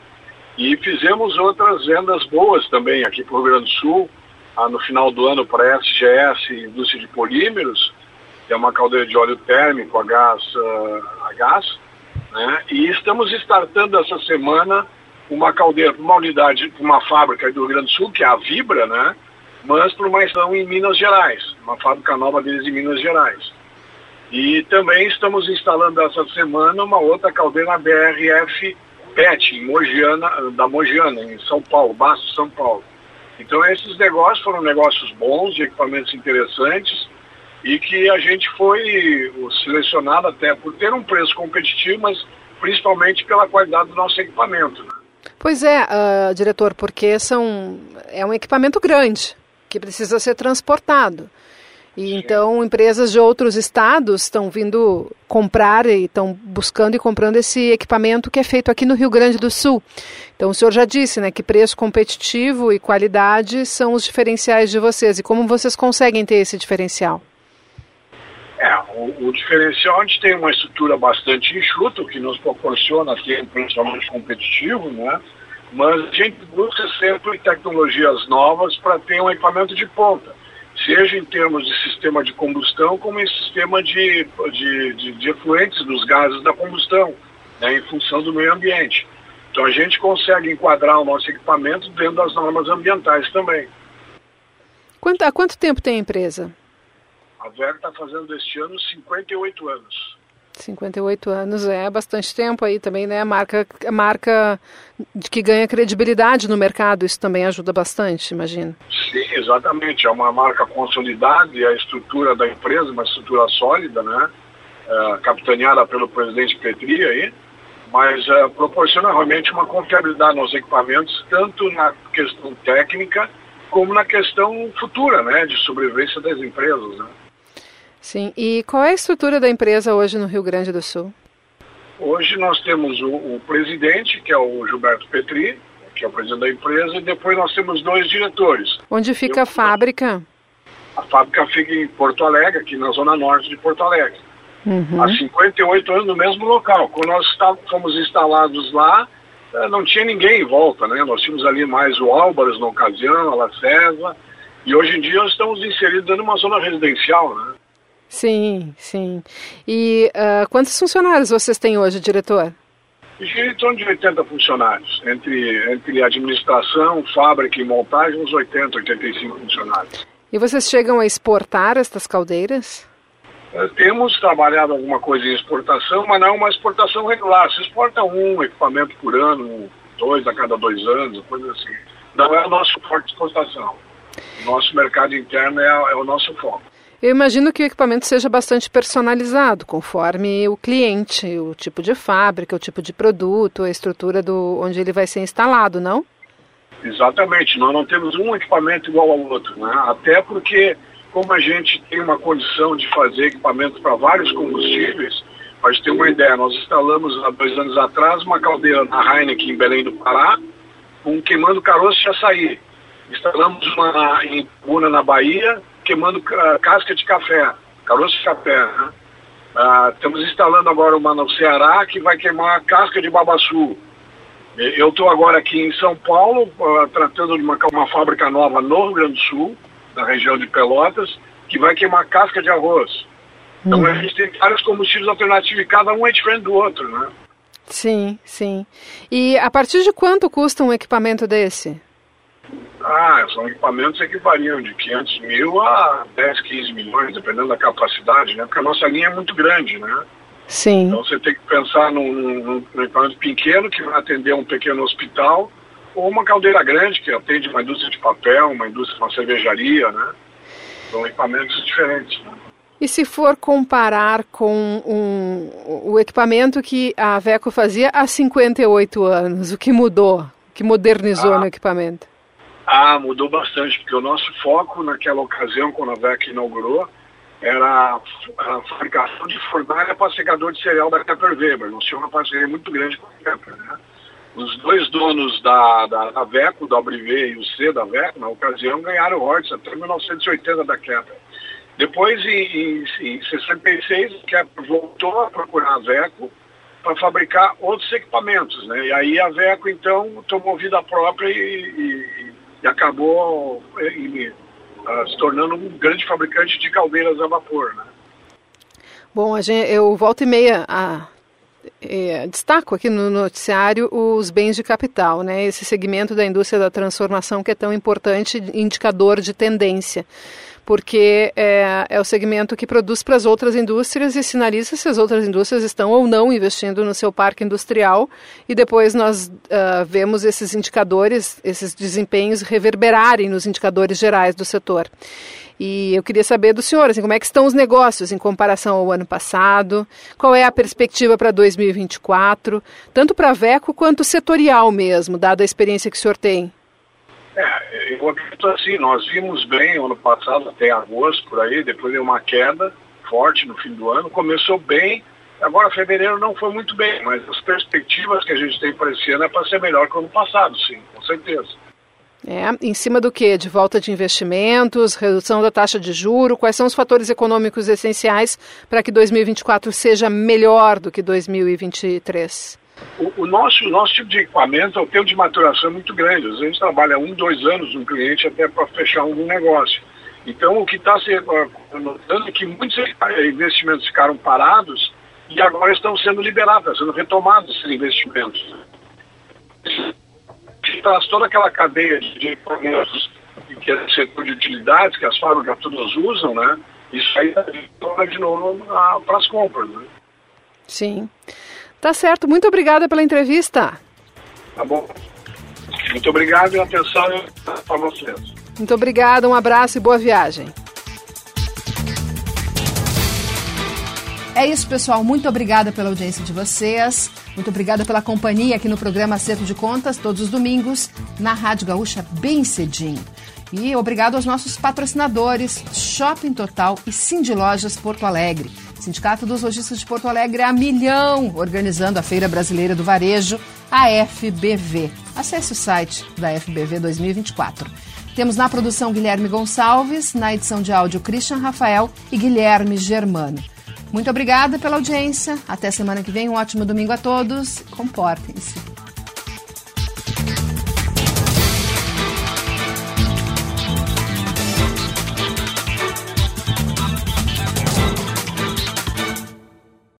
S8: E fizemos outras vendas boas também aqui para o Rio Grande do Sul, ah, no final do ano para a SGS, Indústria de Polímeros, que é uma caldeira de óleo térmico a gás, uh, a gás né? e estamos startando essa semana uma caldeira para uma unidade, para uma fábrica do Rio Grande do Sul, que é a Vibra, né? Mas para uma estação em Minas Gerais, uma fábrica nova deles em Minas Gerais. E também estamos instalando essa semana uma outra caldeira BRF PET, em Mogiana, da Mogiana, em São Paulo, Basto, São Paulo. Então esses negócios foram negócios bons, de equipamentos interessantes, e que a gente foi selecionado até por ter um preço competitivo, mas principalmente pela qualidade do nosso equipamento. Né?
S4: Pois é, uh, diretor, porque são, é um equipamento grande que precisa ser transportado. E então empresas de outros estados estão vindo comprar e estão buscando e comprando esse equipamento que é feito aqui no Rio Grande do Sul. Então o senhor já disse, né, que preço competitivo e qualidade são os diferenciais de vocês. E como vocês conseguem ter esse diferencial?
S8: É, o, o diferencial a gente tem uma estrutura bastante enxuta, o que nos proporciona ter um principalmente competitivo, né? Mas a gente busca sempre tecnologias novas para ter um equipamento de ponta, seja em termos de sistema de combustão, como em sistema de, de, de, de efluentes dos gases da combustão, né, em função do meio ambiente. Então a gente consegue enquadrar o nosso equipamento dentro das normas ambientais também.
S4: Quanto, há quanto tempo tem a empresa?
S8: A VEG está fazendo este ano 58 anos.
S4: 58 anos é bastante tempo aí também, né? Marca, marca de que ganha credibilidade no mercado, isso também ajuda bastante, imagino.
S8: Sim, exatamente. É uma marca consolidada e a estrutura da empresa, uma estrutura sólida, né? É, capitaneada pelo presidente Petri aí, mas é, proporciona realmente uma confiabilidade nos equipamentos, tanto na questão técnica como na questão futura, né? De sobrevivência das empresas, né?
S4: Sim, e qual é a estrutura da empresa hoje no Rio Grande do Sul?
S8: Hoje nós temos o, o presidente, que é o Gilberto Petri, que é o presidente da empresa, e depois nós temos dois diretores.
S4: Onde fica Eu, a fábrica?
S8: A fábrica fica em Porto Alegre, aqui na zona norte de Porto Alegre. Uhum. Há 58 anos no mesmo local. Quando nós fomos instalados lá, eh, não tinha ninguém em volta, né? Nós tínhamos ali mais o Álvares na ocasião, a La César, e hoje em dia nós estamos inseridos numa zona residencial, né?
S4: Sim, sim. E uh, quantos funcionários vocês têm hoje, diretor?
S8: em torno de 80 funcionários, entre, entre administração, fábrica e montagem, uns 80, 85 funcionários.
S4: E vocês chegam a exportar estas caldeiras?
S8: É, temos trabalhado alguma coisa em exportação, mas não é uma exportação regular. Se exporta um equipamento por ano, dois a cada dois anos, coisa assim. Não é o nosso forte de exportação. Nosso mercado interno é, é o nosso foco.
S4: Eu imagino que o equipamento seja bastante personalizado, conforme o cliente, o tipo de fábrica, o tipo de produto, a estrutura do onde ele vai ser instalado, não?
S8: Exatamente, nós não temos um equipamento igual ao outro, né? Até porque, como a gente tem uma condição de fazer equipamentos para vários combustíveis, para ter uma ideia, nós instalamos há dois anos atrás uma caldeira na Heineken em Belém do Pará, com queimando caroço de açaí. Instalamos uma em Buna, na Bahia, queimando casca de café, caroço de café. Né? Uh, estamos instalando agora uma no Ceará que vai queimar casca de babaçu. Eu estou agora aqui em São Paulo, uh, tratando de uma, uma fábrica nova no Rio Grande do Sul, na região de Pelotas, que vai queimar casca de arroz. Então uhum. a gente tem vários combustíveis alternativos e cada um é diferente do outro, né?
S4: Sim, sim. E a partir de quanto custa um equipamento desse?
S8: Ah, são equipamentos que variam de 500 mil a 10, 15 milhões, dependendo da capacidade, né? Porque a nossa linha é muito grande, né?
S4: Sim.
S8: Então você tem que pensar num, num, num equipamento pequeno que vai atender um pequeno hospital ou uma caldeira grande que atende uma indústria de papel, uma indústria, uma cervejaria, né? São equipamentos diferentes. Né?
S4: E se for comparar com um, o equipamento que a Veco fazia há 58 anos, o que mudou? O que modernizou ah, no equipamento?
S8: Ah, mudou bastante, porque o nosso foco naquela ocasião, quando a Veco inaugurou, era a fabricação de fornalha para secador de cereal da Kepler Weber. Nós tínhamos uma parceria muito grande com a Kepler. Né? Os dois donos da, da, da Veco, Abrivé e o C da Veco, na ocasião, ganharam royalties até 1980 da Kepler. Depois, em, em, em 66, o Kepler voltou a procurar a Veco para fabricar outros equipamentos. Né? E aí a Veco, então, tomou vida própria e, e, e acabou e, uh, se tornando um grande fabricante de caldeiras a vapor. Né?
S4: Bom, gente, eu volto e meia a é, destaco aqui no noticiário os bens de capital, né? Esse segmento da indústria da transformação que é tão importante, indicador de tendência porque é, é o segmento que produz para as outras indústrias e sinaliza se as outras indústrias estão ou não investindo no seu parque industrial. E depois nós uh, vemos esses indicadores, esses desempenhos reverberarem nos indicadores gerais do setor. E eu queria saber do senhor, assim, como é que estão os negócios em comparação ao ano passado? Qual é a perspectiva para 2024, tanto para a VECO quanto setorial mesmo, dada a experiência que o senhor tem?
S8: É, eu acredito assim, nós vimos bem ano passado, até agosto, por aí, depois deu uma queda forte no fim do ano, começou bem, agora fevereiro não foi muito bem, mas as perspectivas que a gente tem para esse ano é para ser melhor que o ano passado, sim, com certeza.
S4: É, em cima do que? De volta de investimentos, redução da taxa de juro, quais são os fatores econômicos essenciais para que 2024 seja melhor do que 2023?
S8: O, o, nosso, nosso tipo de equipamento é o tempo de maturação muito grande. Às vezes a gente trabalha um, dois anos no cliente até para fechar algum negócio. Então, o que está se notando é que muitos investimentos ficaram parados e agora estão sendo liberados, estão sendo retomados esses investimentos. Traz toda aquela cadeia de equipamentos que é o setor de utilidades, que as fábricas todas usam, né? Isso aí torna de novo para as compras, né?
S4: Sim. Tá certo. Muito obrigada pela entrevista.
S8: Tá bom. Muito obrigado e atenção para vocês.
S4: Muito obrigada, um abraço e boa viagem.
S2: É isso, pessoal. Muito obrigada pela audiência de vocês. Muito obrigada pela companhia aqui no programa Acerto de Contas, todos os domingos, na Rádio Gaúcha, bem cedinho. E obrigado aos nossos patrocinadores, Shopping Total e Cindy Lojas Porto Alegre. Sindicato dos Lojistas de Porto Alegre a milhão, organizando a Feira Brasileira do Varejo, a FBV. Acesse o site da FBV 2024. Temos na produção Guilherme Gonçalves, na edição de áudio Christian Rafael e Guilherme Germano. Muito obrigada pela audiência. Até semana que vem. Um ótimo domingo a todos. Comportem-se.